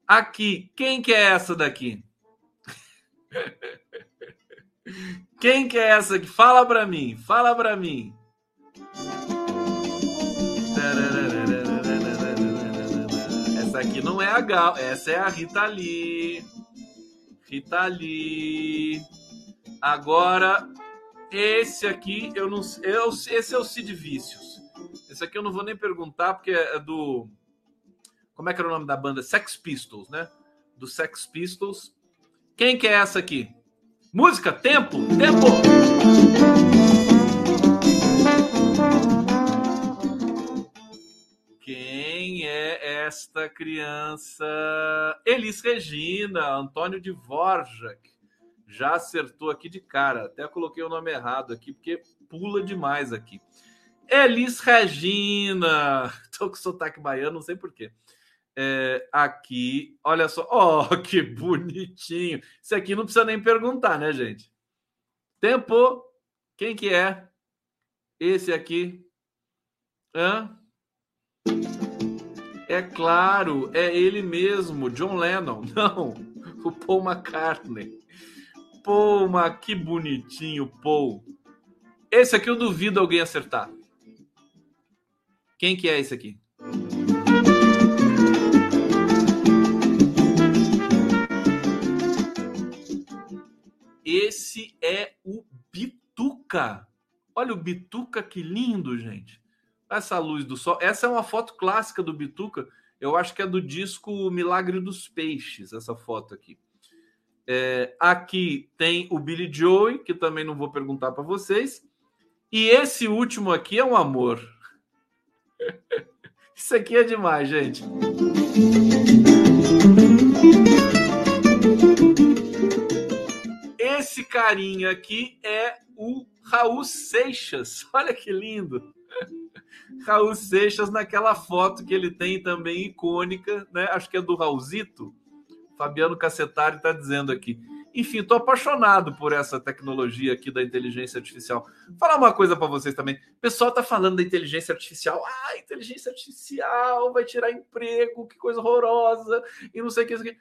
Aqui, quem que é essa daqui? Quem que é essa aqui? Fala para mim, fala para mim. Essa aqui não é a Gal, essa é a Rita Lee. Rita Lee. Agora esse aqui, eu não eu, Esse é o Cid Vícios. Esse aqui eu não vou nem perguntar, porque é do. Como é que era o nome da banda? Sex Pistols, né? Do Sex Pistols. Quem que é essa aqui? Música, tempo, tempo! Quem é esta criança? Elis Regina, Antônio de Vorjak já acertou aqui de cara. Até coloquei o nome errado aqui, porque pula demais aqui. Elis Regina. Tô com sotaque baiano, não sei porquê. É, aqui, olha só. Oh, que bonitinho. Isso aqui não precisa nem perguntar, né, gente? Tempo. Quem que é? Esse aqui. Hã? É claro, é ele mesmo, John Lennon. Não, o Paul McCartney. Pô, mas que bonitinho, Pô. Esse aqui eu duvido alguém acertar. Quem que é esse aqui? Esse é o Bituca. Olha o Bituca, que lindo, gente. Essa luz do sol. Essa é uma foto clássica do Bituca. Eu acho que é do disco Milagre dos Peixes, essa foto aqui. É, aqui tem o Billy Joey, que também não vou perguntar para vocês. E esse último aqui é um amor. Isso aqui é demais, gente. Esse carinha aqui é o Raul Seixas. Olha que lindo. Raul Seixas naquela foto que ele tem também icônica, né? Acho que é do Raulzito. Fabiano Cacetari está dizendo aqui. Enfim, estou apaixonado por essa tecnologia aqui da inteligência artificial. Vou falar uma coisa para vocês também. O pessoal está falando da inteligência artificial. Ah, inteligência artificial vai tirar emprego, que coisa horrorosa, e não sei o que. Não sei o que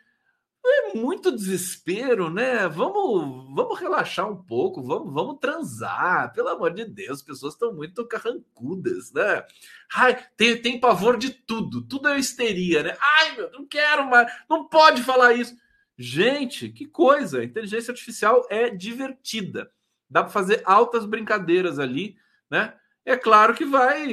é muito desespero, né? Vamos, vamos relaxar um pouco, vamos, vamos transar. Pelo amor de Deus, as pessoas estão muito carrancudas, né? Ai, tem, tem pavor de tudo, tudo é histeria, né? Ai, meu, não quero mais, não pode falar isso. Gente, que coisa! A inteligência artificial é divertida. Dá para fazer altas brincadeiras ali, né? É claro que vai,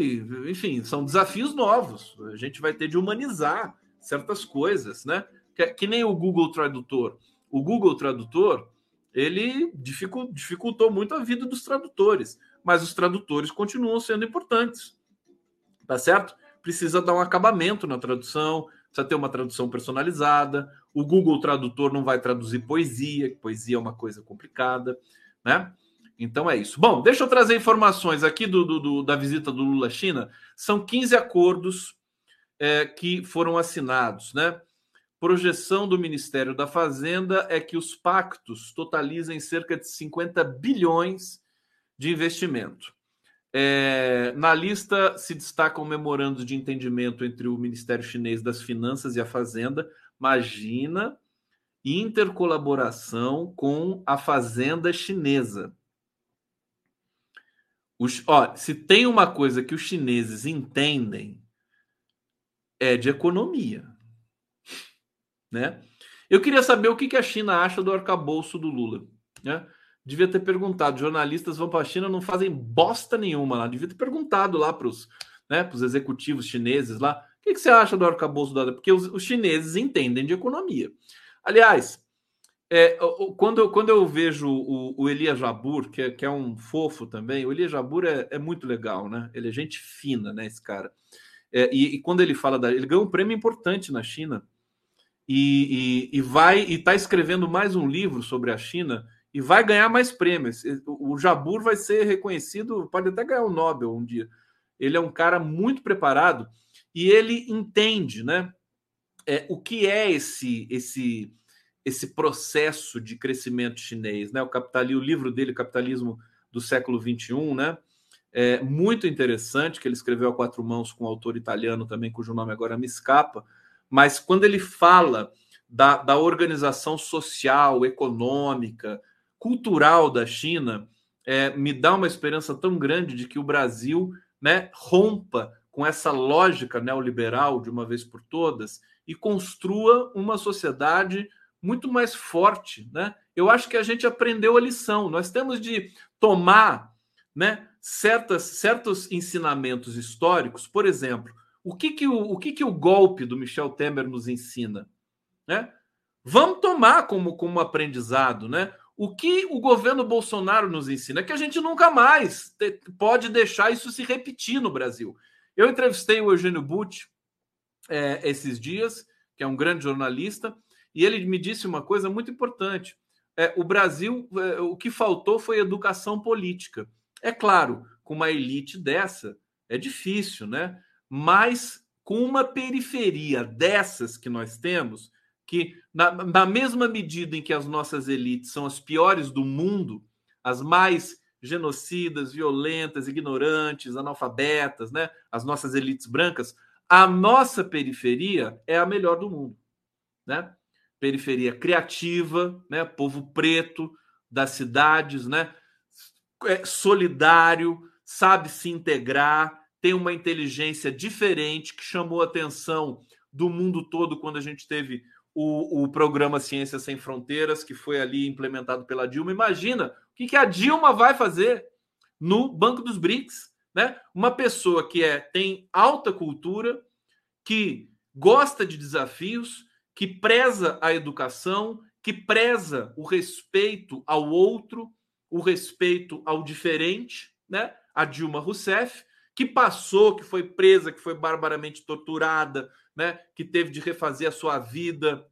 enfim, são desafios novos. A gente vai ter de humanizar certas coisas, né? Que, que nem o Google Tradutor. O Google Tradutor ele dificultou muito a vida dos tradutores, mas os tradutores continuam sendo importantes, tá certo? Precisa dar um acabamento na tradução, precisa ter uma tradução personalizada. O Google Tradutor não vai traduzir poesia, poesia é uma coisa complicada, né? Então é isso. Bom, deixa eu trazer informações aqui do, do, do da visita do Lula à China. São 15 acordos é, que foram assinados, né? Projeção do Ministério da Fazenda é que os pactos totalizem cerca de 50 bilhões de investimento. É, na lista se destacam memorandos de entendimento entre o Ministério Chinês das Finanças e a Fazenda. Imagina intercolaboração com a Fazenda Chinesa. Os, ó, se tem uma coisa que os chineses entendem, é de economia né? Eu queria saber o que a China acha do arcabouço do Lula. Né? Devia ter perguntado. Jornalistas vão para a China, não fazem bosta nenhuma lá. Devia ter perguntado lá para os né, executivos chineses lá. O que, que, você acha do arcabouço da. Porque os, os chineses entendem de economia. Aliás, é, quando, eu, quando eu vejo o, o Elia Jabur, que é, que é um fofo também, o Elia Jabur é, é muito legal, né? Ele é gente fina, né? Esse cara. É, e, e, quando ele fala da. Ele ganhou um prêmio importante na China e, e, e vai e está escrevendo mais um livro sobre a China e vai ganhar mais prêmios. O Jabur vai ser reconhecido, pode até ganhar o Nobel um dia. Ele é um cara muito preparado e ele entende, né? É, o que é esse esse esse processo de crescimento chinês, né? O capitalismo, o livro dele, Capitalismo do século 21, né? É muito interessante que ele escreveu a quatro mãos com um autor italiano também, cujo nome agora me escapa mas quando ele fala da, da organização social, econômica, cultural da China, é, me dá uma esperança tão grande de que o Brasil né, rompa com essa lógica neoliberal de uma vez por todas e construa uma sociedade muito mais forte, né? Eu acho que a gente aprendeu a lição. Nós temos de tomar, né, certas, certos ensinamentos históricos. Por exemplo, o que, que, o, o, que, que o golpe do Michel Temer nos ensina? Né? Vamos tomar como, como aprendizado, né? O que o governo Bolsonaro nos ensina é que a gente nunca mais te, pode deixar isso se repetir no Brasil. Eu entrevistei o Eugênio Butti é, esses dias, que é um grande jornalista, e ele me disse uma coisa muito importante. É, o Brasil, é, o que faltou foi educação política. É claro, com uma elite dessa, é difícil, né? Mas com uma periferia dessas que nós temos, que na, na mesma medida em que as nossas elites são as piores do mundo, as mais genocidas, violentas, ignorantes, analfabetas, né? As nossas elites brancas, a nossa periferia é a melhor do mundo, né? Periferia criativa, né? Povo preto das cidades, né? É solidário, sabe se integrar, tem uma inteligência diferente que chamou a atenção do mundo todo quando a gente teve o, o programa Ciência Sem Fronteiras, que foi ali implementado pela Dilma. Imagina o que, que a Dilma vai fazer no Banco dos BRICS. Né? Uma pessoa que é, tem alta cultura, que gosta de desafios, que preza a educação, que preza o respeito ao outro, o respeito ao diferente, né? A Dilma Rousseff, que passou, que foi presa, que foi barbaramente torturada, né? Que teve de refazer a sua vida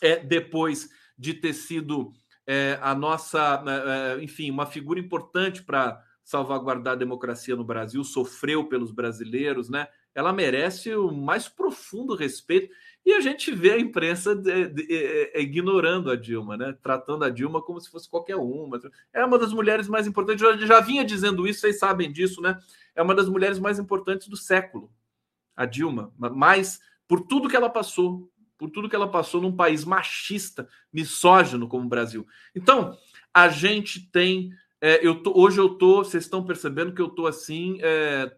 é, depois de ter sido é, a nossa, é, é enfim, uma figura importante para salvaguardar a democracia no Brasil, sofreu pelos brasileiros, né? Ela merece o mais profundo respeito. E a gente vê a imprensa de, de, de, é, ignorando a Dilma, né? Tratando a Dilma como se fosse qualquer uma. É uma das mulheres mais importantes. Eu já vinha dizendo isso, vocês sabem disso, né? É uma das mulheres mais importantes do século, a Dilma. Mas por tudo que ela passou, por tudo que ela passou num país machista, misógino como o Brasil. Então, a gente tem é, eu tô, hoje eu tô, vocês estão percebendo que eu tô assim, é,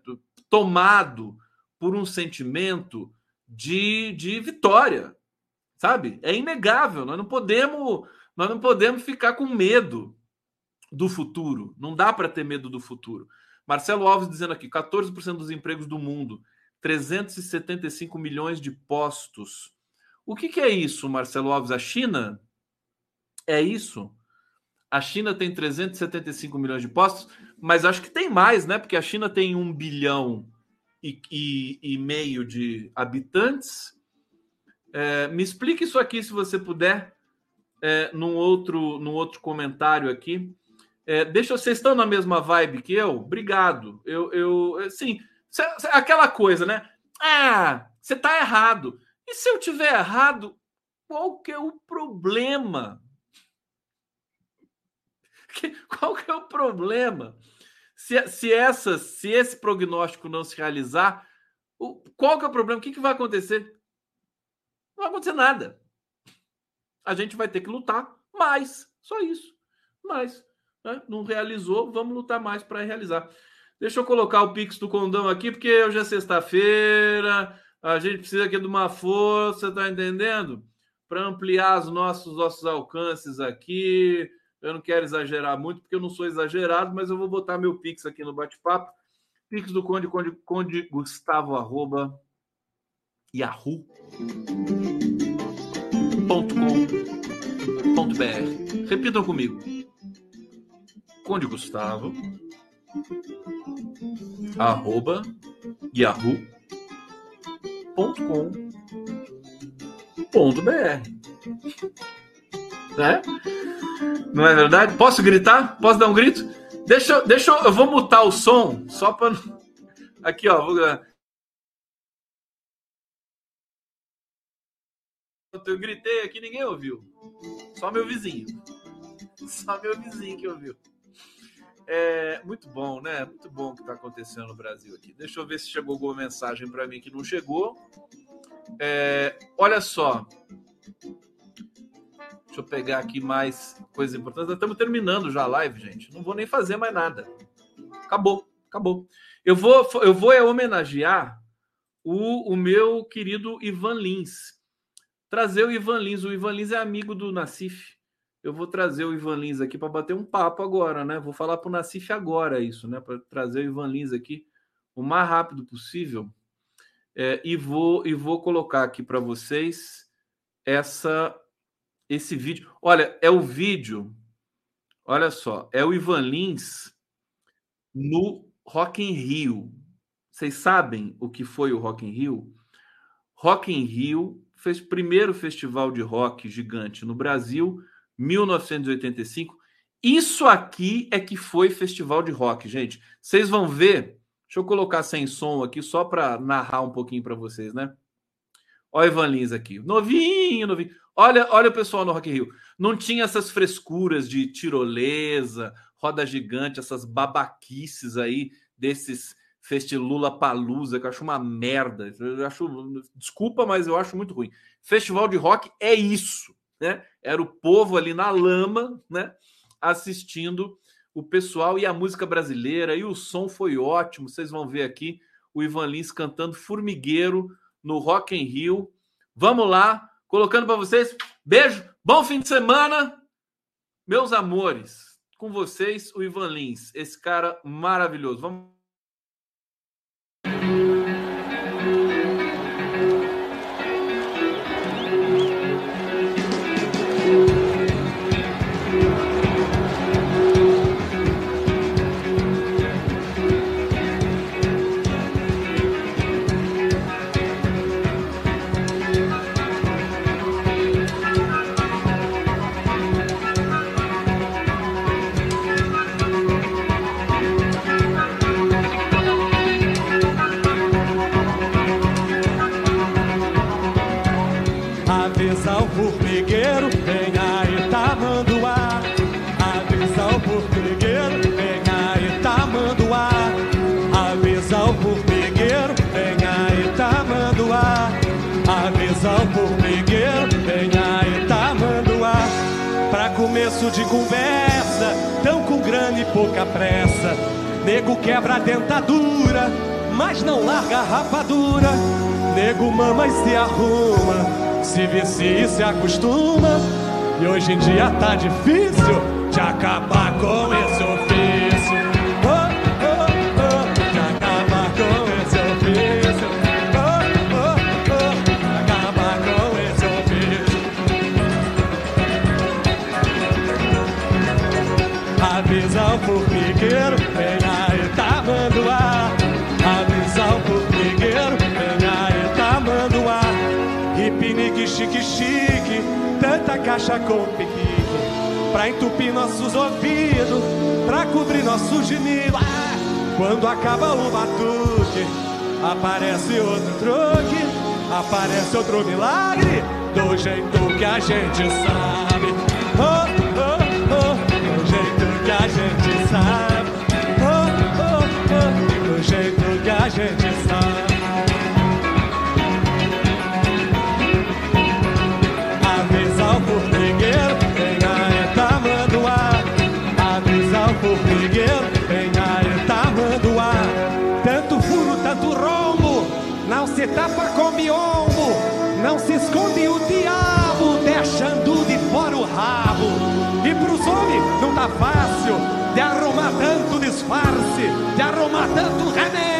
tomado por um sentimento de, de vitória, sabe? É inegável. Nós não podemos, nós não podemos ficar com medo do futuro. Não dá para ter medo do futuro. Marcelo Alves dizendo aqui: 14% dos empregos do mundo, 375 milhões de postos. O que, que é isso, Marcelo Alves? A China? É isso? A China tem 375 milhões de postos, mas acho que tem mais, né? Porque a China tem um bilhão e, e, e meio de habitantes. É, me explique isso aqui, se você puder, é, num, outro, num outro comentário aqui. É, deixa vocês estão na mesma vibe que eu? Obrigado. Eu, eu assim, aquela coisa, né? Ah, você está errado. E se eu tiver errado, qual que é o problema? Qual que é o problema? Se, se, essa, se esse prognóstico não se realizar, o, qual que é o problema? O que, que vai acontecer? Não vai acontecer nada. A gente vai ter que lutar mais. Só isso. Mais. Né? Não realizou, vamos lutar mais para realizar. Deixa eu colocar o Pix do Condão aqui, porque hoje é sexta-feira. A gente precisa aqui de uma força, tá entendendo? Para ampliar os nossos, nossos alcances aqui. Eu não quero exagerar muito, porque eu não sou exagerado, mas eu vou botar meu Pix aqui no bate-papo. Pix do Conde, Conde, Conde Gustavo, arroba, yahoo.com.br. Repitam comigo. Conde Gustavo, arroba, yahoo.com.br. Né? Não é verdade? Posso gritar? Posso dar um grito? Deixa, deixa eu, eu vou mutar o som só para. Aqui, ó. Vou... Eu gritei aqui, ninguém ouviu. Só meu vizinho. Só meu vizinho que ouviu. É muito bom, né? Muito bom o que está acontecendo no Brasil aqui. Deixa eu ver se chegou alguma mensagem para mim que não chegou. É, olha só. Deixa eu pegar aqui mais coisas importantes. estamos terminando já a live, gente. Não vou nem fazer mais nada. Acabou, acabou. Eu vou, eu vou é homenagear o, o meu querido Ivan Lins. Trazer o Ivan Lins. O Ivan Lins é amigo do Nassif. Eu vou trazer o Ivan Lins aqui para bater um papo agora, né? Vou falar para o Nassif agora isso, né? Para trazer o Ivan Lins aqui o mais rápido possível. É, e vou e vou colocar aqui para vocês essa esse vídeo. Olha, é o vídeo. Olha só, é o Ivan Lins no Rock in Rio. Vocês sabem o que foi o Rock in Rio? Rock in Rio fez o primeiro festival de rock gigante no Brasil, 1985. Isso aqui é que foi festival de rock, gente. Vocês vão ver. Deixa eu colocar sem som aqui só para narrar um pouquinho para vocês, né? O Ivan Lins aqui, novinho, novinho. Olha, olha o pessoal no Rock Rio. Não tinha essas frescuras de tirolesa, roda gigante, essas babaquices aí desses Festilula Palusa, que eu acho uma merda. Eu acho, desculpa, mas eu acho muito ruim. Festival de rock é isso, né? Era o povo ali na lama, né? Assistindo o pessoal e a música brasileira e o som foi ótimo. Vocês vão ver aqui o Ivan Lins cantando Formigueiro no Rock in Rio. Vamos lá, colocando para vocês. Beijo, bom fim de semana, meus amores. Com vocês, o Ivan Lins, esse cara maravilhoso. Vamos começo de conversa, tão com grana e pouca pressa. Nego quebra a dentadura, mas não larga a rapadura. Nego mama e se arruma, se vicia e se acostuma. E hoje em dia tá difícil de acabar com esse chique, chique, tanta caixa com pique. Pra entupir nossos ouvidos, pra cobrir nosso gemido. Ah, quando acaba o batuque, aparece outro truque, aparece outro milagre, do jeito que a gente sabe. Oh, oh, oh, do jeito que a gente sabe. Oh, oh, oh, do jeito que a gente sabe. Se tapa com não se esconde o diabo, deixando de fora o rabo. E pros homens não tá fácil de arrumar tanto disfarce, de arrumar tanto remendo,